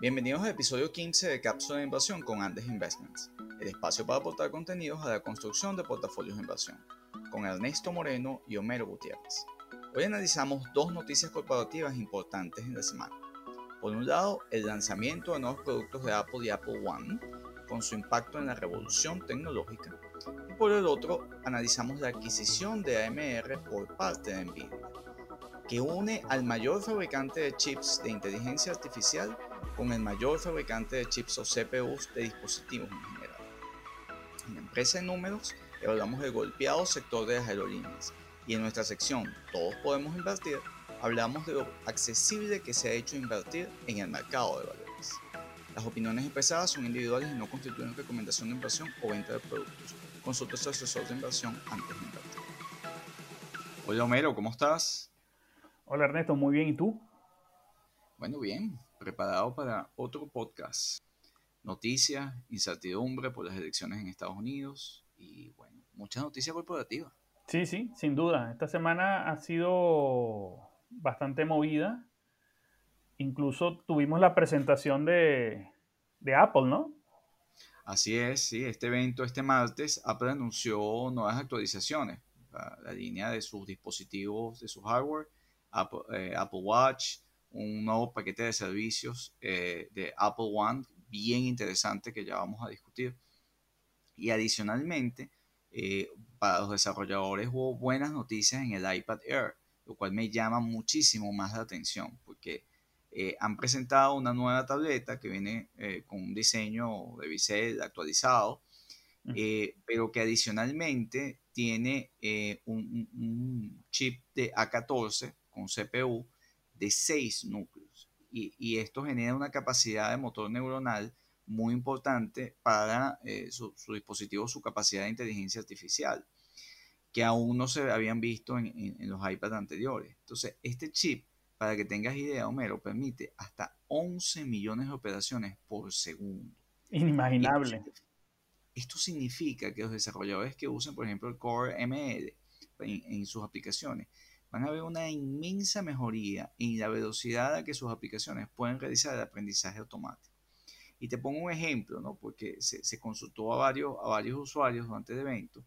Bienvenidos al episodio 15 de Cápsula de Inversión con Andes Investments, el espacio para aportar contenidos a la construcción de portafolios de inversión, con Ernesto Moreno y Homero Gutiérrez. Hoy analizamos dos noticias corporativas importantes en la semana. Por un lado, el lanzamiento de nuevos productos de Apple y Apple One, con su impacto en la revolución tecnológica. Y por el otro, analizamos la adquisición de AMR por parte de Nvidia, que une al mayor fabricante de chips de inteligencia artificial con el mayor fabricante de chips o CPUs de dispositivos en general. En empresa de números evaluamos el golpeado sector de las aerolíneas y en nuestra sección Todos podemos invertir hablamos de lo accesible que se ha hecho invertir en el mercado de valores. Las opiniones expresadas son individuales y no constituyen recomendación de inversión o venta de productos. Consulta a su asesor de inversión antes de invertir. Hola Homero, ¿cómo estás? Hola Ernesto, muy bien, ¿y tú? Bueno, bien, preparado para otro podcast. Noticias, incertidumbre por las elecciones en Estados Unidos y, bueno, muchas noticias corporativas. Sí, sí, sin duda. Esta semana ha sido bastante movida. Incluso tuvimos la presentación de, de Apple, ¿no? Así es, sí. Este evento, este martes, Apple anunció nuevas actualizaciones. La, la línea de sus dispositivos, de su hardware, Apple, eh, Apple Watch, un nuevo paquete de servicios eh, de Apple One bien interesante que ya vamos a discutir. Y adicionalmente, eh, para los desarrolladores hubo buenas noticias en el iPad Air, lo cual me llama muchísimo más la atención porque eh, han presentado una nueva tableta que viene con un diseño de bisel actualizado, pero que adicionalmente tiene un, un, chip de A14 con CPU de 6 núcleos. Y, y, esto genera una capacidad de motor neuronal muy importante para eh, su, su, dispositivo, su capacidad de inteligencia artificial, que aún no se habían visto en, en, en los iPads anteriores. Entonces, este chip, para que tengas idea, Homero, permite hasta 11 millones de operaciones por segundo. Inimaginable. Esto, esto significa que los desarrolladores que usen, por ejemplo, el Core ML en, en sus aplicaciones, van a ver una inmensa mejoría en la velocidad a que sus aplicaciones pueden realizar el aprendizaje automático. Y te pongo un ejemplo, ¿no? porque se, consultó a varios, a varios usuarios durante el evento,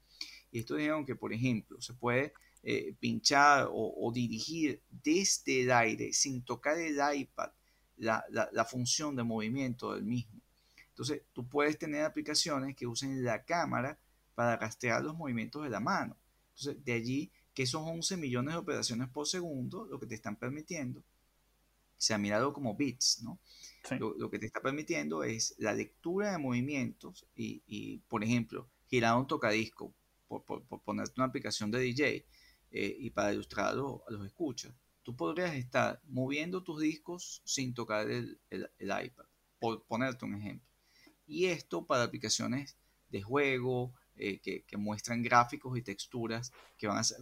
y estos dijeron que, por ejemplo, se puede eh, pinchar o, o, dirigir desde el aire, sin tocar el iPad, la, la, la función de movimiento del mismo. Entonces, tú puedes tener aplicaciones que usen la cámara para rastrear los movimientos de la mano. Entonces, de allí que esos 11 millones de operaciones por segundo, lo que te están permitiendo, o sea, míralo como bits, ¿no? Sí. Lo, lo, que te está permitiendo es la lectura de movimientos y, y por ejemplo, girar un tocadisco, por, por, por, ponerte una aplicación de DJ eh, y para ilustrarlo a los escuchas. Tú podrías estar moviendo tus discos sin tocar el, el, el iPad, por ponerte un ejemplo. Y esto para aplicaciones de juego, eh, que, que, muestran gráficos y texturas que van a ser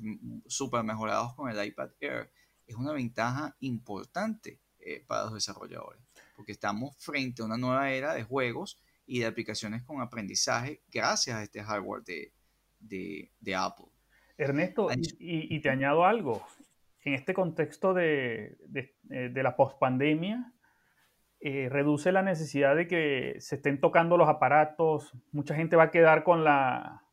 súper mejorados con el iPad Air, es una ventaja importante eh, para los desarrolladores, porque estamos frente a una nueva era de juegos y de aplicaciones con aprendizaje gracias a este hardware de, de, de Apple. Ernesto, y, y, te añado algo, en este contexto de, de, eh, de la pospandemia, eh, reduce la necesidad de que se estén tocando los aparatos. Mucha gente va a quedar con la,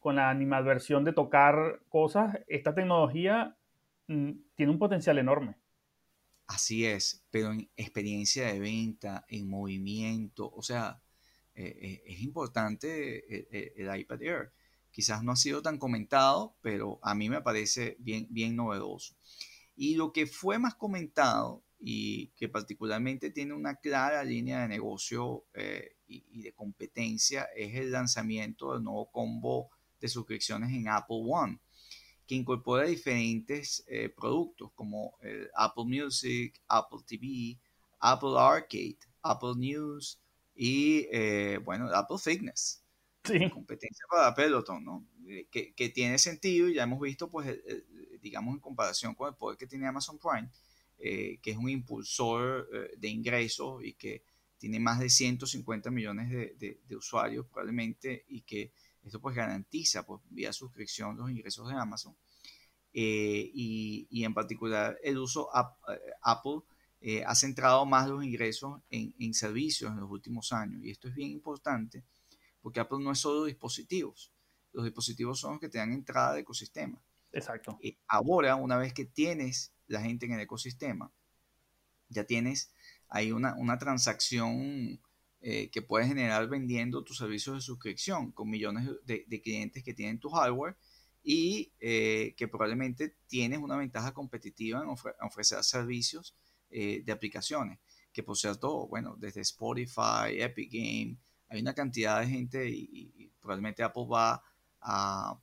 con la animadversión de tocar cosas. Esta tecnología mm, tiene un potencial enorme. Así es, pero en experiencia de venta, en movimiento, o sea, eh, eh, es importante el, el, iPad Air. Quizás no ha sido tan comentado, pero a mí me parece bien, bien novedoso. Y lo que fue más comentado y que particularmente tiene una clara línea de negocio eh, y, y, de competencia es el lanzamiento del nuevo combo de suscripciones en Apple One, que incorpora diferentes eh, productos como el Apple Music, Apple TV, Apple Arcade, Apple News y, eh, bueno, Apple Fitness. Sí. Competencia para Peloton, ¿no? Que, que, tiene sentido y ya hemos visto, pues, digamos, en comparación con el poder que tiene Amazon Prime, eh, que es un impulsor eh, de ingresos y que tiene más de 150 millones de, de, de, usuarios probablemente y que esto pues garantiza pues vía suscripción los ingresos de Amazon eh, y, y, en particular el uso Apple ha centrado más los ingresos en, en, servicios en los últimos años. Y esto es bien importante porque Apple no es solo dispositivos. Los dispositivos son los que te dan entrada al ecosistema. Exacto. Ahora, una vez que tienes la gente en el ecosistema, ya tienes ahí una, una transacción eh, que puedes generar vendiendo tus servicios de suscripción con millones de, clientes que tienen tu hardware y eh, que probablemente tienes una ventaja competitiva en ofrecer servicios eh, de aplicaciones, que por cierto, bueno, desde Spotify, Epic Game, hay una cantidad de gente y, probablemente Apple va a,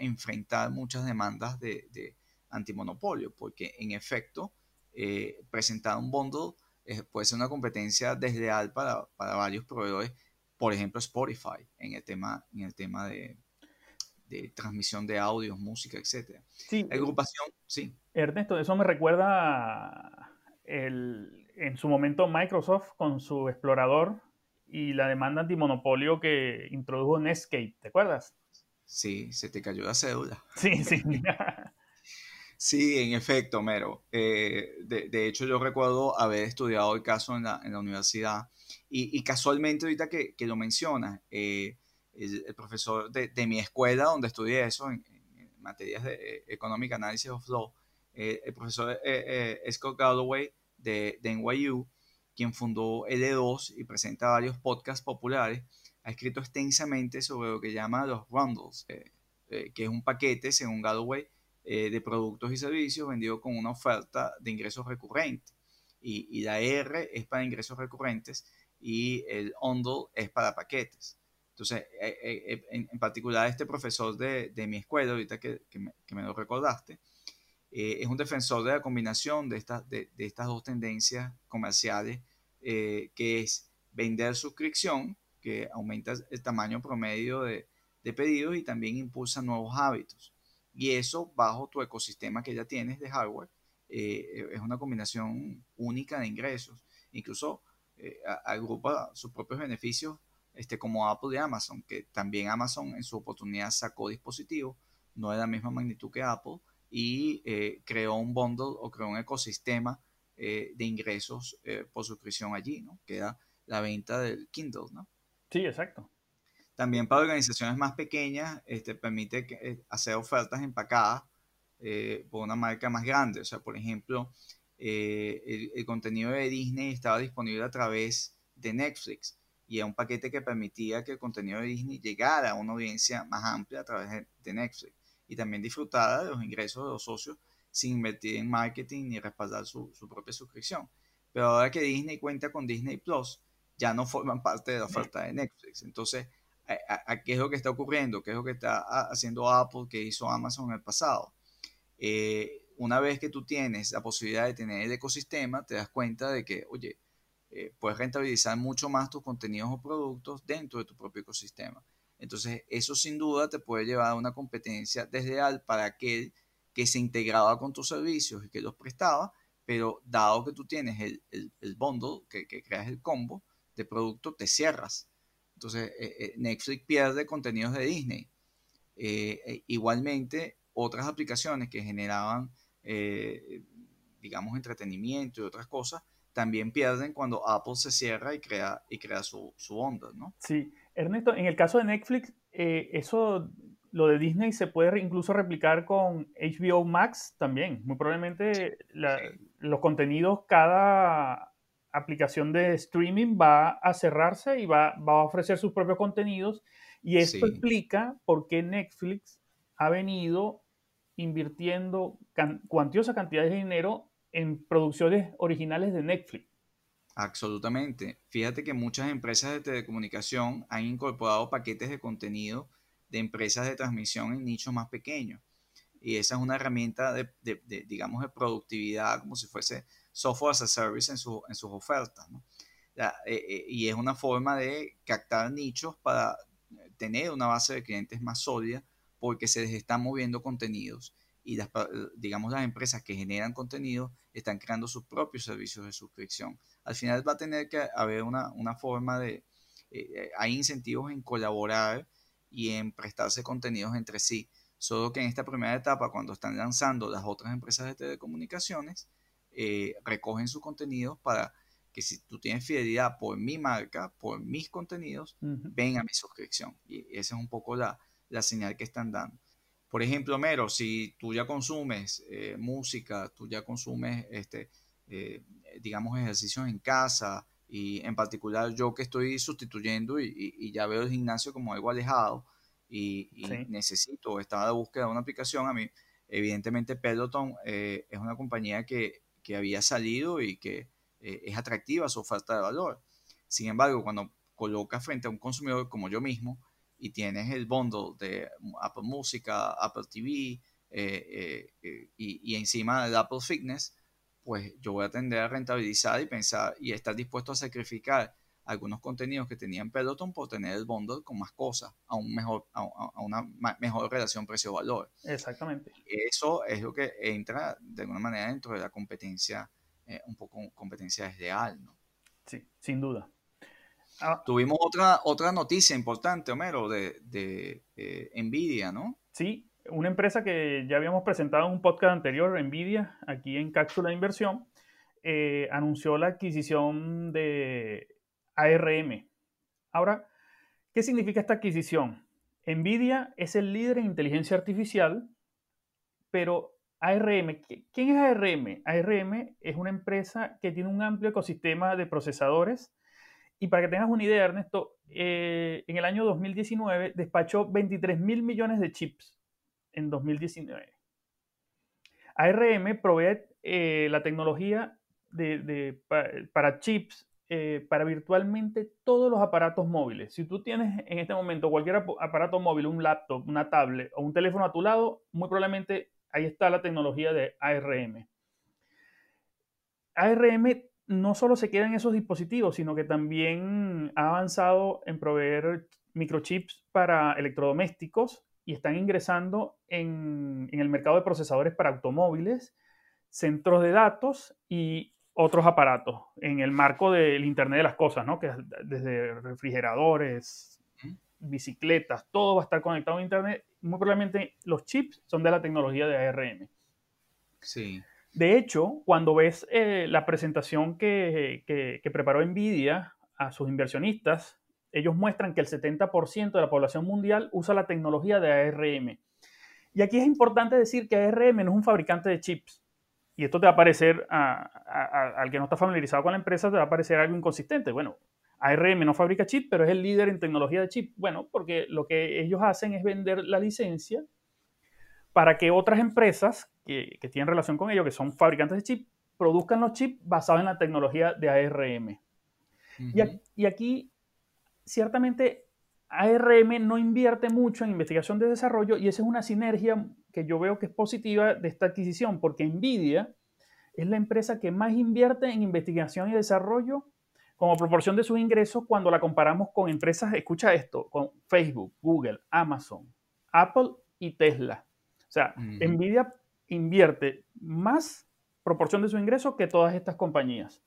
enfrentar muchas demandas de, de, antimonopolio, porque en efecto, eh, presentar un bundle puede ser una competencia desleal para, para varios proveedores, por ejemplo Spotify, en el tema, en el tema de, de transmisión de audios, música, etc. Sí. Agrupación, sí. Ernesto, eso me recuerda el, en su momento Microsoft con su explorador y la demanda antimonopolio que introdujo Netscape, ¿te acuerdas? Sí, se te cayó la cédula. Sí, sí. sí, en efecto, Mero. Eh, de, hecho, yo recuerdo haber estudiado el caso en la, en la universidad y, casualmente ahorita que, que lo mencionas, eh, el, profesor de, de, mi escuela donde estudié eso, en, materias de eh, Economic Analysis of Law, eh, el profesor Scott Galloway de, de, NYU, quien fundó L2 y presenta varios podcasts populares, ha escrito extensamente sobre lo que llama los bundles, que es un paquete, según Galloway, de productos y servicios vendidos con una oferta de ingresos recurrentes. Y, la R es para ingresos recurrentes y el bundle es para paquetes. Entonces, eh, eh, eh, en, particular este profesor de, de mi escuela, ahorita que, que me, lo recordaste, es un defensor de la combinación de, estas de, de estas dos tendencias comerciales, que es vender suscripción, que aumenta el tamaño promedio de, de pedidos y también impulsa nuevos hábitos. Y eso bajo tu ecosistema que ya tienes de hardware, es una combinación única de ingresos. Incluso agrupa sus propios beneficios este, como Apple y Amazon, que también Amazon en su oportunidad sacó dispositivos, no de la misma magnitud que Apple, y eh, creó un bundle o creó un ecosistema eh, de ingresos eh, por suscripción allí, ¿no? Que era la venta del Kindle, ¿no? Sí, exacto. También para organizaciones más pequeñas, este, permite hacer ofertas empacadas por una marca más grande. O sea, por ejemplo, el, el contenido de Disney estaba disponible a través de Netflix y a un paquete que permitía que el contenido de Disney llegara a una audiencia más amplia a través de Netflix y también disfrutara de los ingresos de los socios sin invertir en marketing ni respaldar su, su propia suscripción. Pero ahora que Disney cuenta con Disney Plus, ya no forman parte de la oferta de Netflix. Entonces, ¿a, qué es lo que está ocurriendo? ¿Qué es lo que está haciendo Apple, que hizo Amazon en el pasado? Eh, una vez que tú tienes la posibilidad de tener el ecosistema, te das cuenta de que, oye, eh, puedes rentabilizar mucho más tus contenidos o productos dentro de tu propio ecosistema. Entonces, eso sin duda te puede llevar a una competencia desleal para aquel que se integraba con tus servicios y que los prestaba, pero dado que tú tienes el, el, bundle, que, que, creas el combo de producto, te cierras. Entonces, eh, eh, Netflix pierde contenidos de Disney. igualmente, otras aplicaciones que generaban, digamos, entretenimiento y otras cosas, también pierden cuando Apple se cierra y crea, y crea su, su onda, ¿no? Sí, Ernesto, en el caso de Netflix, eh, eso, lo de Disney se puede incluso replicar con HBO Max también. Muy probablemente los contenidos, cada aplicación de streaming va a cerrarse y va, va a ofrecer sus propios contenidos. Y esto explica por qué Netflix ha venido invirtiendo cuantiosa cantidad de dinero en producciones originales de Netflix. Absolutamente. Fíjate que muchas empresas de telecomunicación han incorporado paquetes de contenido de empresas de transmisión en nichos más pequeños. Y esa es una herramienta de, digamos, de productividad, como si fuese software as a service en, su, en sus ofertas. Eh, eh, y es una forma de captar nichos para tener una base de clientes más sólida porque se les están moviendo contenidos y las, digamos las empresas que generan contenido están creando sus propios servicios de suscripción. Al final va a tener que haber una, una forma de, eh, hay incentivos en colaborar y en prestarse contenidos entre sí. Solo que en esta primera etapa, cuando están lanzando las otras empresas de telecomunicaciones, eh, recogen sus contenidos para que si tú tienes fidelidad por mi marca, por mis contenidos, ven a mi suscripción. Y esa es un poco la, la señal que están dando. Por ejemplo, Mero, si tú ya consumes eh, música, tú ya consumes, este, eh, digamos, ejercicios en casa, y en particular yo que estoy sustituyendo y, ya veo el gimnasio como algo alejado y, necesito, estaba de búsqueda de una aplicación, a mí, evidentemente Peloton eh, es una compañía que, que, había salido y que es atractiva su oferta de valor. Sin embargo, cuando colocas frente a un consumidor como yo mismo, y tienes el bundle de Apple Música, Apple TV eh, eh, eh, y, y, encima el Apple Fitness, pues yo voy a tender a rentabilizar y pensar y estar dispuesto a sacrificar algunos contenidos que tenía en Peloton por tener el bundle con más cosas, a, un mejor, a, una mejor relación precio-valor. Exactamente. eso es lo que entra de alguna manera dentro de la competencia, un poco competencia desleal, ¿no? Sí, sin duda. Ah. Tuvimos otra, otra noticia importante, Homero, de, de eh, Nvidia, ¿no? Sí, una empresa que ya habíamos presentado en un podcast anterior, Nvidia, aquí en Cápsula de Inversión, eh, anunció la adquisición de ARM. Ahora, ¿qué significa esta adquisición? Nvidia es el líder en inteligencia artificial, pero ARM, ¿quién es ARM? ARM es una empresa que tiene un amplio ecosistema de procesadores y para que tengas una idea, Ernesto, eh, en el año 2019 despachó 23 mil millones de chips en 2019. ARM provee eh, la tecnología para, chips eh, para virtualmente todos los aparatos móviles. Si tú tienes en este momento cualquier aparato móvil, un laptop, una tablet o un teléfono a tu lado, muy probablemente ahí está la tecnología de ARM. ARM no solo se queda en esos dispositivos, sino que también ha avanzado en proveer microchips para electrodomésticos y están ingresando en, el mercado de procesadores para automóviles, centros de datos y otros aparatos en el marco del Internet de las Cosas, ¿no? que desde refrigeradores, bicicletas, todo va a estar conectado a Internet. Muy probablemente los chips son de la tecnología de ARM. Sí. De hecho, cuando ves eh, la presentación que, preparó Nvidia a sus inversionistas, ellos muestran que el 70% de la población mundial usa la tecnología de ARM. Y aquí es importante decir que ARM no es un fabricante de chips. Y esto te va a parecer, al que no está familiarizado con la empresa, te va a parecer algo inconsistente. Bueno, ARM no fabrica chips, pero es el líder en tecnología de chips. Bueno, porque lo que ellos hacen es vender la licencia para que otras empresas que, tienen relación con ellos, que son fabricantes de chips, produzcan los chips basados en la tecnología de ARM. y, aquí, ciertamente, ARM no invierte mucho en investigación de desarrollo y esa es una sinergia que yo veo que es positiva de esta adquisición, porque Nvidia es la empresa que más invierte en investigación y desarrollo como proporción de sus ingresos cuando la comparamos con empresas, escucha esto, con Facebook, Google, Amazon, Apple y Tesla. O sea, Nvidia invierte más proporción de su ingreso que todas estas compañías.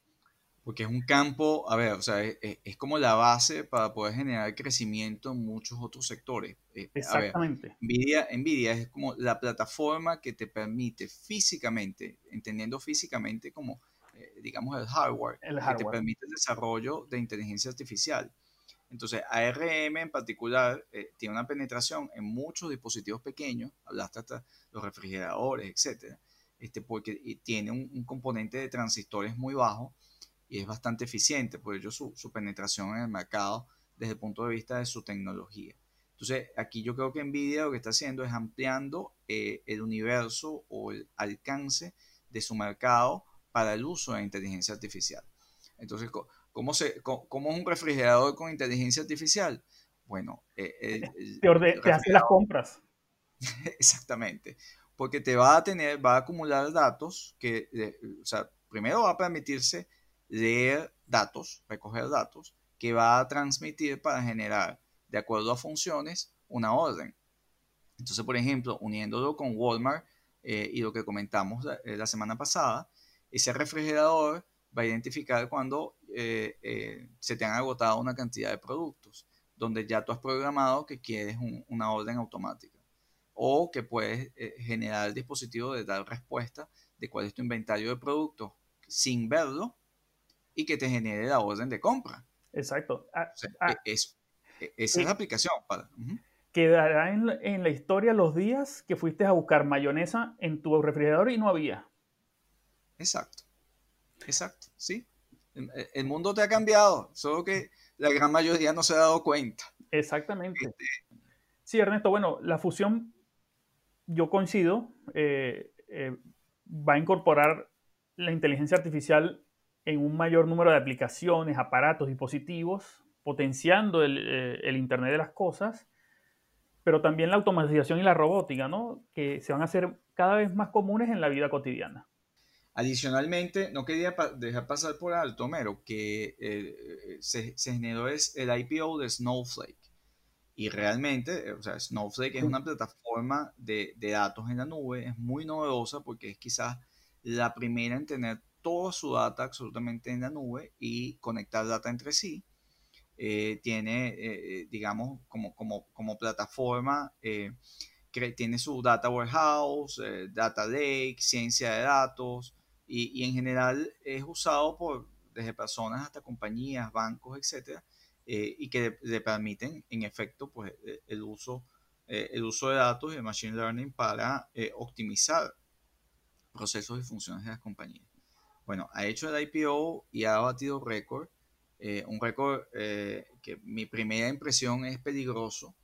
Porque es un campo, a ver, o sea, es, como la base para poder generar crecimiento en muchos otros sectores. Eh, Exactamente. Nvidia, Nvidia es como la plataforma que te permite físicamente, entendiendo físicamente como, eh, digamos, el hardware, el hardware, que te permite el desarrollo de inteligencia artificial. Entonces, ARM en particular eh, tiene una penetración en muchos dispositivos pequeños, hablaste hasta los refrigeradores, etcétera, este, porque tiene un, componente de transistores muy bajo y es bastante eficiente, por ello su, penetración en el mercado desde el punto de vista de su tecnología. Entonces, aquí yo creo que Nvidia lo que está haciendo es ampliando eh, el universo o el alcance de su mercado para el uso de inteligencia artificial. Entonces, ¿Cómo, se, cómo, es un refrigerador con inteligencia artificial? Bueno, eh, te, hace las compras. Exactamente, porque te va a tener, va a acumular datos que, o sea, primero va a permitirse leer datos, recoger datos, que va a transmitir para generar, de acuerdo a funciones, una orden. Entonces, por ejemplo, uniéndolo con Walmart eh, y lo que comentamos la, eh, la semana pasada, ese refrigerador va a identificar cuando eh, se te han agotado una cantidad de productos, donde ya tú has programado que quieres una orden automática o que puedes generar el dispositivo de dar respuesta de cuál es tu inventario de productos sin verlo y que te genere la orden de compra. Exacto. Ah, ah. E, es, e, esa es la aplicación. Para, Quedará en, en, la historia los días que fuiste a buscar mayonesa en tu refrigerador y no había. Exacto. Exacto. Sí. El, mundo te ha cambiado, solo que la gran mayoría no se ha dado cuenta. Exactamente. Este, sí, Ernesto, bueno, la fusión, yo coincido, eh, eh, va a incorporar la inteligencia artificial en un mayor número de aplicaciones, aparatos, dispositivos, potenciando eh, el, Internet de las cosas, pero también la automatización y la robótica, ¿no? que se van a hacer cada vez más comunes en la vida cotidiana. Adicionalmente, no quería dejar pasar por alto, Mero, que eh, se, generó es el IPO de Snowflake. Y realmente, eh, o sea, Snowflake es una plataforma de, de datos en la nube, es muy novedosa porque es quizás la primera en tener toda su data absolutamente en la nube y conectar data entre sí. Eh, tiene, eh, digamos, como, plataforma, eh, tiene su data warehouse, data lake, ciencia de datos y, en general es usado por desde personas hasta compañías, bancos, etcétera, y que le, permiten, en efecto, pues el uso, el uso de datos y de machine learning para optimizar procesos y funciones de las compañías. Bueno, ha hecho el IPO y ha batido récord. Eh, un récord eh, que mi primera impresión es peligroso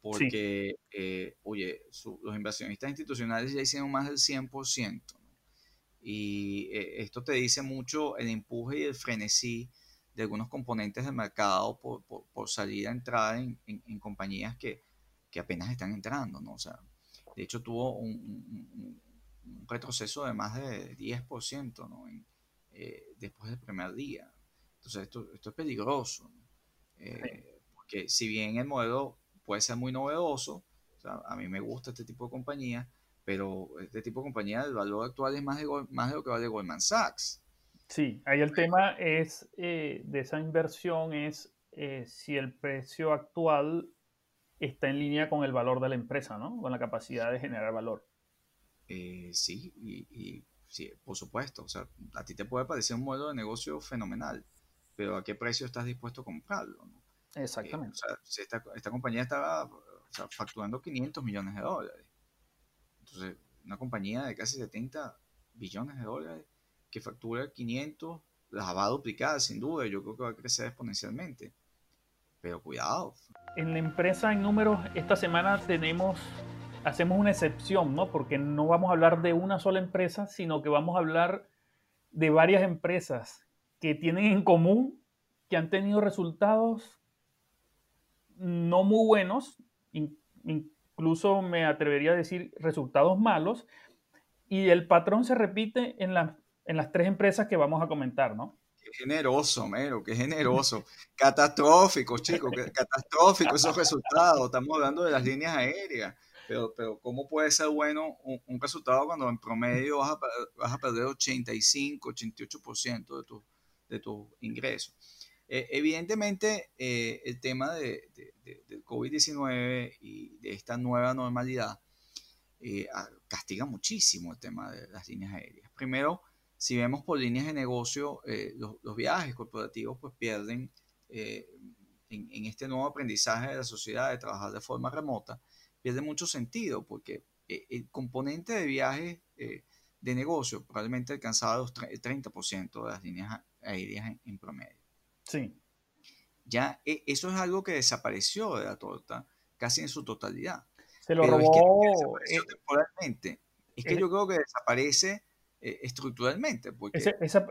porque, eh, oye, los inversionistas institucionales ya hicieron más del 100%. Y esto te dice mucho el empuje y el frenesí de algunos componentes del mercado por, por, salir a entrar en, en, compañías que, que, apenas están entrando, ¿no? O sea, de hecho tuvo un, un retroceso de más de 10% ¿no? Eh, después del primer día. Entonces esto, esto es peligroso, eh, porque si bien el modelo puede ser muy novedoso, a mí me gusta este tipo de compañía, pero este tipo de compañía, el valor actual es más de, más de lo que vale Goldman Sachs. Sí, ahí el tema es eh, de esa inversión es si el precio actual está en línea con el valor de la empresa, ¿no? Con la capacidad de generar valor. Eh, sí, y, sí, por supuesto. O sea, a ti te puede parecer un modelo de negocio fenomenal, pero ¿a qué precio estás dispuesto a comprarlo? Exactamente. Eh, o sea, si esta, esta compañía estaba facturando 500 millones de dólares. Entonces, una compañía de casi 70 billones de dólares que factura 500, las va a duplicar sin duda. Yo creo que va a crecer exponencialmente. Pero cuidado. En la empresa en números, esta semana tenemos hacemos una excepción, ¿no? Porque no vamos a hablar de una sola empresa, sino que vamos a hablar de varias empresas que tienen en común que han tenido resultados no muy buenos, incluso me atrevería a decir resultados malos, y el patrón se repite en, en las tres empresas que vamos a comentar, ¿no? Qué generoso, Mero, qué generoso. Catastrófico, chicos, catastrófico esos resultados. Estamos hablando de las líneas aéreas. Pero, pero ¿cómo puede ser bueno un, resultado cuando en promedio vas a, vas a perder 85, 88% de, tu, de tus ingresos? Eh, evidentemente, eh, el tema de, del COVID-19 y de esta nueva normalidad eh, castiga muchísimo el tema de las líneas aéreas. Primero, si vemos por líneas de negocio, los, viajes corporativos pues pierden en, en, este nuevo aprendizaje de la sociedad de trabajar de forma remota, pierde mucho sentido porque eh, el componente de viajes eh, de negocio probablemente alcanzaba los el 30% de las líneas aéreas en, promedio. Sí. Ya e, eso es algo que desapareció de la torta casi en su totalidad. Se lo robó. Es que eh, temporalmente. Es que yo creo que desaparece eh, estructuralmente. Porque... esa, esa,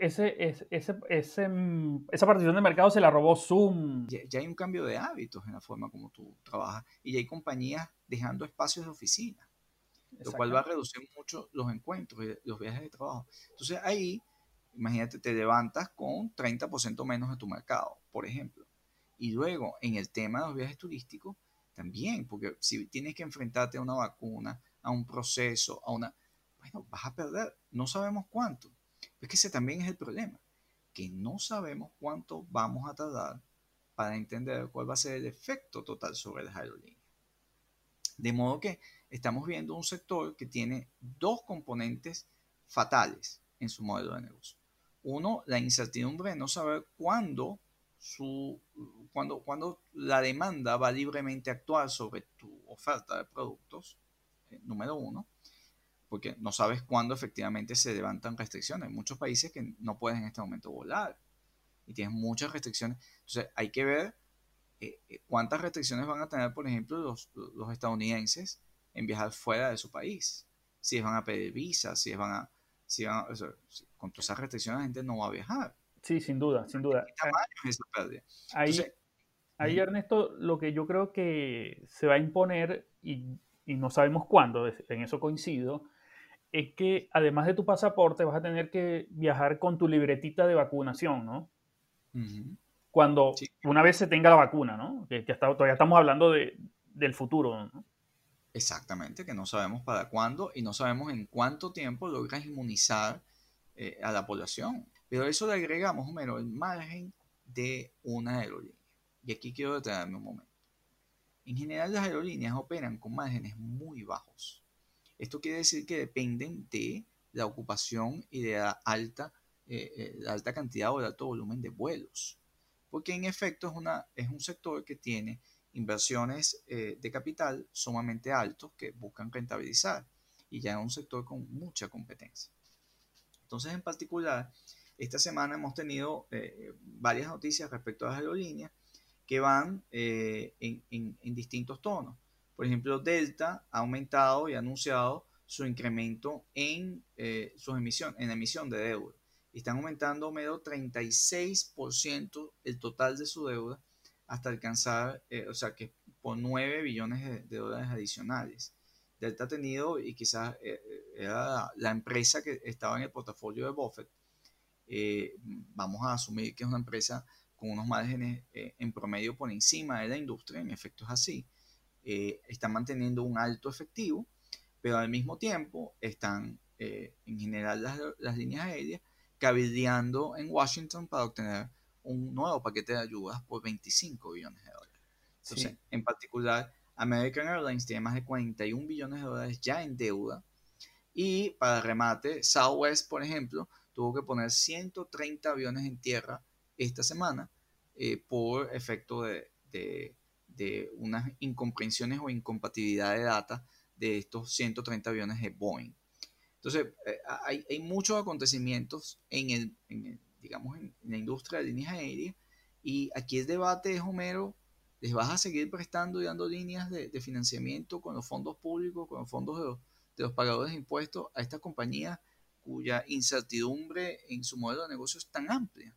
ese, ese, mm, esa partición de mercado se la robó Zoom. Ya, hay un cambio de hábitos en la forma como tú trabajas y ya hay compañías dejando espacios de oficina, lo cual va a reducir mucho los encuentros y los viajes de trabajo. Entonces ahí, imagínate, te levantas con 30% menos de tu mercado, por ejemplo. Y luego, en el tema de los viajes turísticos, también, porque si tienes que enfrentarte a una vacuna, a un proceso, a una bueno, vas a perder, no sabemos cuánto. Es que ese también es el problema, que no sabemos cuánto vamos a tardar para entender cuál va a ser el efecto total sobre las aerolíneas. De modo que estamos viendo un sector que tiene dos componentes fatales en su modelo de negocio. Uno, la incertidumbre de no saber cuándo, su, cuando, cuando la demanda va libremente a actuar sobre tu oferta de productos, eh, número uno, porque no sabes cuándo efectivamente se levantan restricciones. Hay muchos países que no pueden en este momento volar y tienes muchas restricciones. Entonces hay que ver eh, eh, cuántas restricciones van a tener, por ejemplo, los, los, estadounidenses en viajar fuera de su país. Si van a pedir visa, si van a... Si van con todas esas restricciones la gente no va a viajar. Sí, sin duda, sin duda. Ahí, ahí, Ernesto, lo que yo creo que se va a imponer, y, y no sabemos cuándo, en eso coincido, es que además de tu pasaporte vas a tener que viajar con tu libretita de vacunación, ¿no? Cuando una vez se tenga la vacuna, ¿no? Que, todavía estamos hablando de, del futuro, ¿no? Exactamente, que no sabemos para cuándo y no sabemos en cuánto tiempo logras inmunizar eh, a la población. Pero eso le agregamos, Homero, el margen de una aerolínea. Y aquí quiero detenerme un momento. En general las aerolíneas operan con márgenes muy bajos. Esto quiere decir que dependen de la ocupación y de la alta, eh, eh, la alta cantidad o el alto volumen de vuelos. Porque en efecto es, una, es un sector que tiene inversiones eh, de capital sumamente altos que buscan rentabilizar y ya es un sector con mucha competencia. Entonces, en particular, esta semana hemos tenido varias noticias respecto a las aerolíneas que van en, en distintos tonos. Por ejemplo, Delta ha aumentado y ha anunciado su incremento en eh, sus emisión, en emisión de deuda. están aumentando medio 36% el total de su deuda hasta alcanzar, eh, o sea, que por 9 billones de, dólares adicionales. Delta ha tenido, y quizás eh, era la, empresa que estaba en el portafolio de Buffett, vamos a asumir que es una empresa con unos márgenes en promedio por encima de la industria, en efecto es así, eh, están manteniendo un alto efectivo, pero al mismo tiempo están eh, en general las, líneas aéreas cabildeando en Washington para obtener un nuevo paquete de ayudas por 25 billones de dólares. Entonces, en particular, American Airlines tiene más de 41 billones de dólares ya en deuda. Y para remate, Southwest, por ejemplo, tuvo que poner 130 aviones en tierra esta semana eh, por efecto de, de unas incomprensiones o incompatibilidad de data de estos 130 aviones de Boeing. Entonces, eh, hay, hay, muchos acontecimientos en, el, digamos, en, la industria de líneas aéreas y aquí el debate es, Homero, ¿les vas a seguir prestando y dando líneas de, financiamiento con los fondos públicos, con los fondos de los, de los pagadores de impuestos a estas compañías cuya incertidumbre en su modelo de negocio es tan amplia?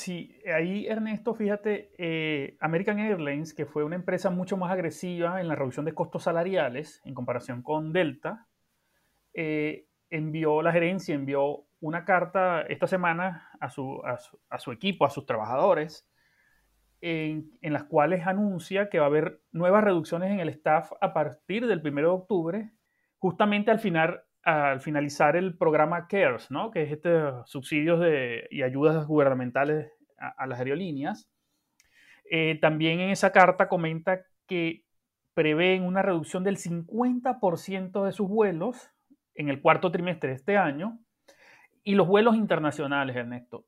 Sí, ahí Ernesto, fíjate, eh, American Airlines, que fue una empresa mucho más agresiva en la reducción de costos salariales en comparación con Delta, eh, envió la gerencia, envió una carta esta semana a su, a su, equipo, a sus trabajadores, en, en, las cuales anuncia que va a haber nuevas reducciones en el staff a partir del 1 de octubre, justamente al final, al finalizar el programa CARES, ¿no? que es este subsidios de, y ayudas gubernamentales a, las aerolíneas. Eh, también en esa carta comenta que prevén una reducción del 50% de sus vuelos en el cuarto trimestre de este año y los vuelos internacionales, Ernesto,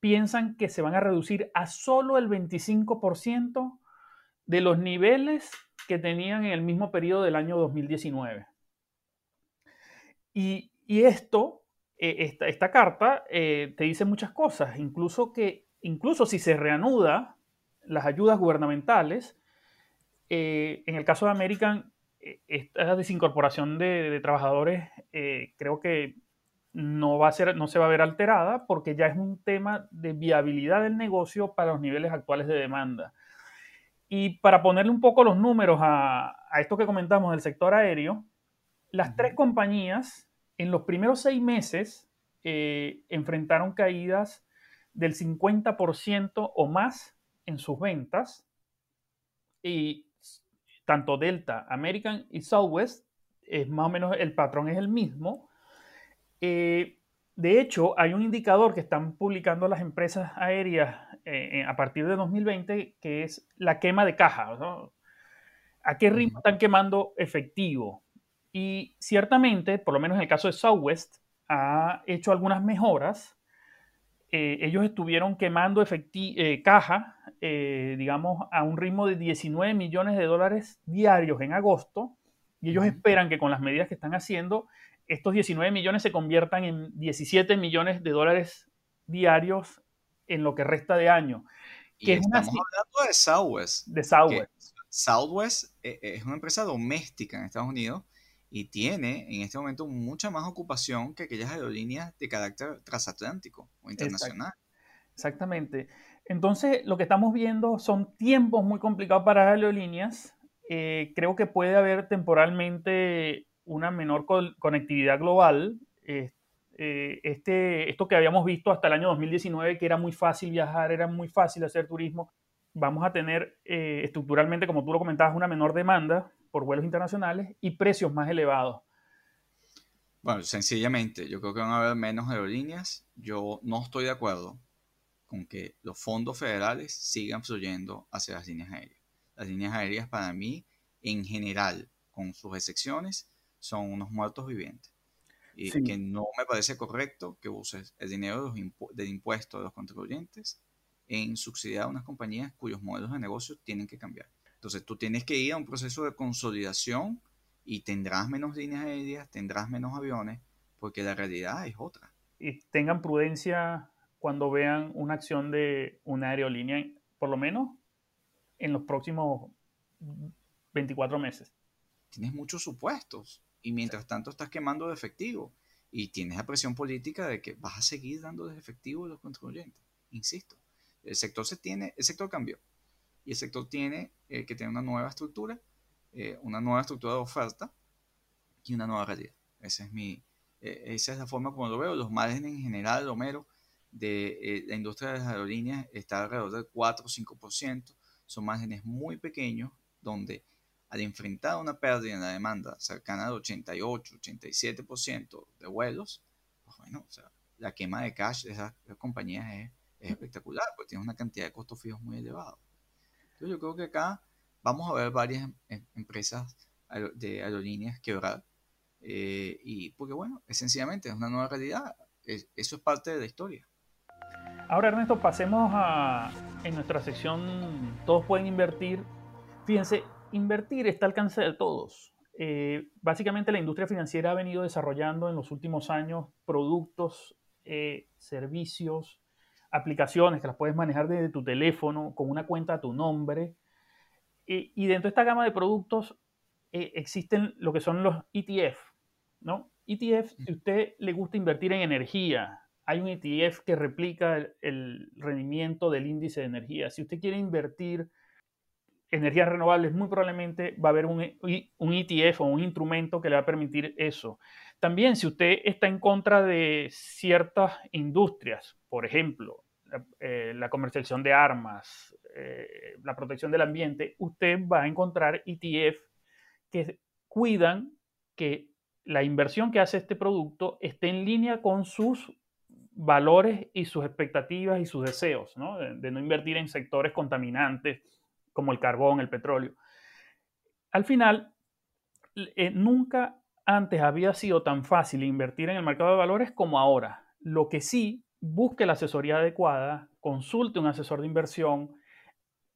piensan que se van a reducir a solo el 25% de los niveles que tenían en el mismo periodo del año 2019. Y, esto, eh, esta, carta, eh, te dice muchas cosas, incluso que incluso si se reanuda las ayudas gubernamentales, eh, en el caso de American, esta desincorporación de, trabajadores creo que no, va a ser, no se va a ver alterada porque ya es un tema de viabilidad del negocio para los niveles actuales de demanda. Y para ponerle un poco los números a, a esto que comentamos del sector aéreo, las tres compañías en los primeros seis meses eh, enfrentaron caídas del 50% o más en sus ventas. Y tanto Delta, American y Southwest, es más o menos el patrón es el mismo. Eh, de hecho, hay un indicador que están publicando las empresas aéreas eh, a partir de 2020 que es la quema de caja. ¿A qué ritmo están quemando efectivo? Y ciertamente, por lo menos en el caso de Southwest, ha hecho algunas mejoras. Eh, ellos estuvieron quemando eh, caja, eh, digamos, a un ritmo de 19 millones de dólares diarios en agosto, y ellos esperan que con las medidas que están haciendo, estos 19 millones se conviertan en 17 millones de dólares diarios en lo que resta de año. Que estamos hablando de Southwest. De Southwest. Southwest es una empresa doméstica en Estados Unidos y tiene en este momento mucha más ocupación que aquellas aerolíneas de carácter transatlántico o internacional. Exactamente. Entonces, lo que estamos viendo son tiempos muy complicados para las aerolíneas. Eh, creo que puede haber temporalmente una menor conectividad global. Eh, este, esto que habíamos visto hasta el año 2019, que era muy fácil viajar, era muy fácil hacer turismo, vamos a tener eh, estructuralmente, como tú lo comentabas, una menor demanda por vuelos internacionales y precios más elevados. Bueno, sencillamente, yo creo que van a haber menos aerolíneas. Yo no estoy de acuerdo con que los fondos federales sigan fluyendo hacia las líneas aéreas. Las líneas aéreas para mí, en general, con sus excepciones, son unos muertos vivientes. Y que no me parece correcto que uses el dinero del impuesto de los contribuyentes en subsidiar a unas compañías cuyos modelos de negocio tienen que cambiar. Entonces tú tienes que ir a un proceso de consolidación y tendrás menos líneas aéreas, tendrás menos aviones, porque la realidad es otra. Y tengan prudencia cuando vean una acción de una aerolínea, por lo menos en los próximos 24 meses. Tienes muchos supuestos y mientras tanto estás quemando de efectivo y tienes la presión política de que vas a seguir dando de efectivo a los contribuyentes. Insisto, el sector se tiene, el sector cambió y el sector tiene eh, que tener una nueva estructura, eh, una nueva estructura de oferta y una nueva realidad. Esa es mi, eh, esa es la forma como lo veo. Los márgenes en general, Homero, de la industria de las aerolíneas está alrededor del 4 o 5%. Son márgenes muy pequeños donde al enfrentar una pérdida en la demanda cercana al 88, 87% de vuelos, pues bueno, o sea, la quema de cash de esas compañías es es espectacular, porque tiene una cantidad de costos fijos muy elevados. Yo creo que acá vamos a ver varias em, em, empresas de aerolíneas quebrar, eh, y porque bueno, es sencillamente es una nueva realidad, eso es parte de la historia. Ahora Ernesto, pasemos a en nuestra sección Todos pueden invertir. Fíjense, invertir está al alcance de todos. Eh, básicamente la industria financiera ha venido desarrollando en los últimos años productos, eh, servicios, aplicaciones que las puedes manejar desde tu teléfono con una cuenta a tu nombre. Y, dentro de esta gama de productos eh, existen lo que son los ETF, ¿no? ETF, si a usted le gusta invertir en energía, hay un ETF que replica el, rendimiento del índice de energía. Si usted quiere invertir energías renovables, muy probablemente va a haber un, un, ETF o un instrumento que le va a permitir eso. También si usted está en contra de ciertas industrias, por ejemplo, la, eh, comercialización de armas, eh, la protección del ambiente, usted va a encontrar ETF que cuidan que la inversión que hace este producto esté en línea con sus valores y sus expectativas y sus deseos, ¿no? De, no invertir en sectores contaminantes como el carbón, el petróleo. Al final, eh, nunca antes había sido tan fácil invertir en el mercado de valores como ahora. Lo que sí, busque la asesoría adecuada, consulte un asesor de inversión,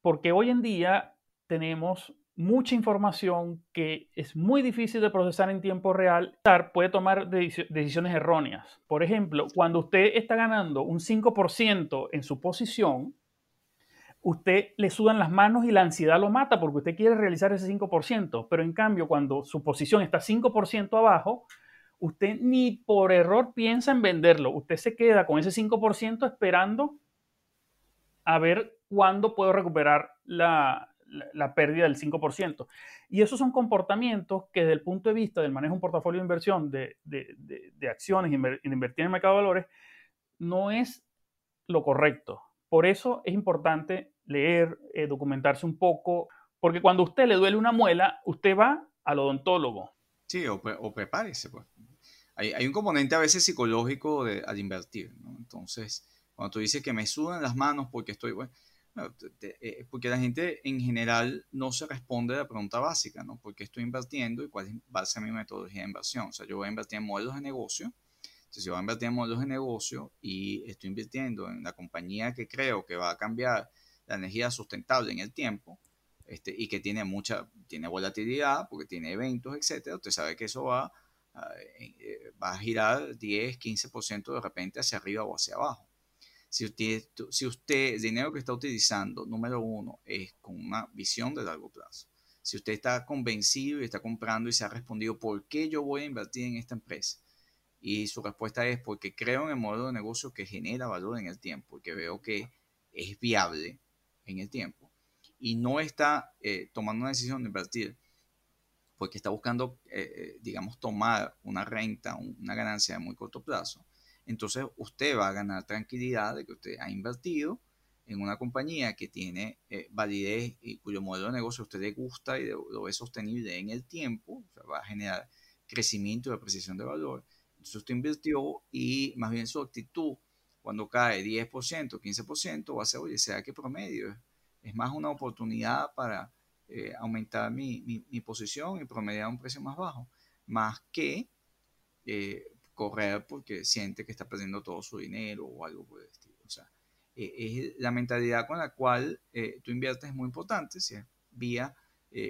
porque hoy en día tenemos mucha información que es muy difícil de procesar en tiempo real, puede tomar decisiones erróneas. Por ejemplo, cuando usted está ganando un 5% en su posición, usted le sudan las manos y la ansiedad lo mata porque usted quiere realizar ese 5%, pero en cambio cuando su posición está 5% abajo, usted ni por error piensa en venderlo, usted se queda con ese 5% esperando a ver cuándo puedo recuperar la, pérdida del 5%. Y esos son comportamientos que desde el punto de vista del manejo de un portafolio de inversión de, acciones y invertir en el mercado de valores, no es lo correcto. Por eso es importante leer, eh, documentarse un poco, porque cuando a usted le duele una muela, usted va al odontólogo. Sí, o, prepárese. Pues. Hay, un componente a veces psicológico de, al invertir, ¿no? Entonces, cuando tú dices que me sudan las manos porque estoy, bueno, eh, porque la gente en general no se responde a la pregunta básica, ¿no? ¿Por qué estoy invirtiendo y cuál va a ser mi metodología de inversión? O sea, yo voy a invertir en modelos de negocio Entonces, si voy a invertir en modelos de negocio y estoy invirtiendo en la compañía que creo que va a cambiar la energía sustentable en el tiempo, este, y que tiene mucha, tiene volatilidad porque tiene eventos, etcétera, usted sabe que eso va, va a girar 10, 15% de repente hacia arriba o hacia abajo. Si usted, si usted, el dinero que está utilizando, número uno, es con una visión de largo plazo. Si usted está convencido y está comprando y se ha respondido, ¿por qué yo voy a invertir en esta empresa? Y su respuesta es porque creo en el modelo de negocio que genera valor en el tiempo que veo que es viable en el tiempo y no está eh, tomando una decisión de invertir porque está buscando, eh, eh, digamos, tomar una renta, una ganancia de muy corto plazo, entonces usted va a ganar tranquilidad de que usted ha invertido en una compañía que tiene validez y cuyo modelo de negocio a usted le gusta y lo ve sostenible en el tiempo, va a generar crecimiento y apreciación de valor. Entonces usted invirtió y más bien su actitud cuando cae 10%, 15%, va a ser, oye, sea que promedio es más una oportunidad para eh, aumentar mi, posición y promediar un precio más bajo, más que eh, correr porque siente que está perdiendo todo su dinero o algo por el estilo. O sea, eh, es la mentalidad con la cual tú inviertes es muy importante, si es vía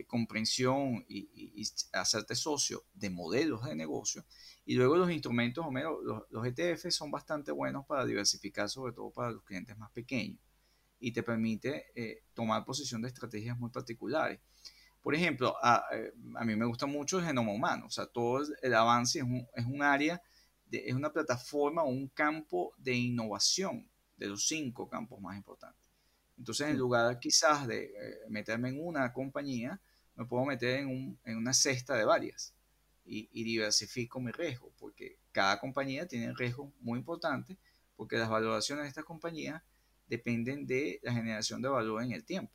comprensión y, hacerte socio de modelos de negocio. Y luego los instrumentos, Homero, los, los ETF son bastante buenos para diversificar, sobre todo para los clientes más pequeños y te permite eh, tomar posición de estrategias muy particulares. Por ejemplo, a, eh, a, mí me gusta mucho el genoma humano, o sea, todo el avance es un, es un área, de, es una plataforma o un campo de innovación de los cinco campos más importantes. Entonces, en lugar quizás de eh, meterme en una compañía, me puedo meter en, un, en una cesta de varias y, y, diversifico mi riesgo, porque cada compañía tiene riesgos muy importantes, porque las valoraciones de estas compañías dependen de la generación de valor en el tiempo.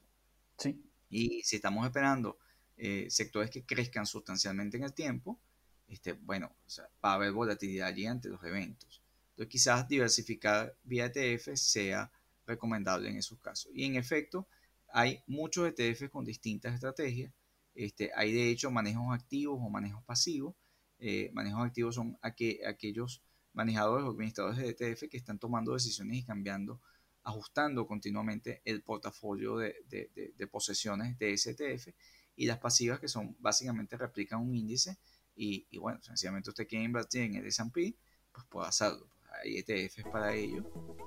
Sí. Y si estamos esperando eh, sectores que crezcan sustancialmente en el tiempo, este, bueno, va a haber volatilidad allí ante los eventos. Entonces quizás diversificar vía ETF sea recomendable en esos casos. Y en efecto, hay muchos ETFs con distintas estrategias. Este, hay de hecho manejos activos o manejos pasivos. Eh, manejos activos son aquellos manejadores o administradores de ETF que están tomando decisiones y cambiando ajustando continuamente el portafolio de, de, posesiones de STF y las pasivas que son básicamente replican un índice y, y bueno, sencillamente usted quiere invertir en el S&P, pues puede hacerlo. Hay ETFs para ello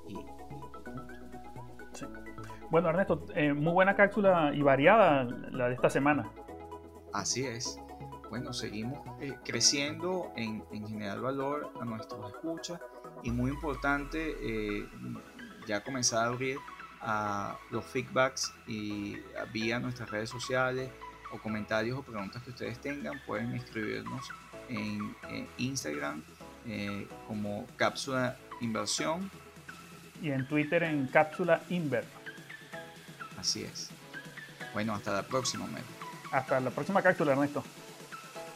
y, Bueno, Ernesto, eh, muy buena cápsula y variada la de esta semana. Así es. Bueno, seguimos eh, creciendo en, en, generar valor a nuestros escuchas y muy importante, eh, ya comenzar a abrir a los feedbacks y vía nuestras redes sociales o comentarios o preguntas que ustedes tengan, pueden escribirnos en, Instagram eh, como Cápsula Inversión. Y en Twitter en Cápsula Inver. Así es. Bueno, hasta la próxima, Hasta la próxima cápsula, Ernesto.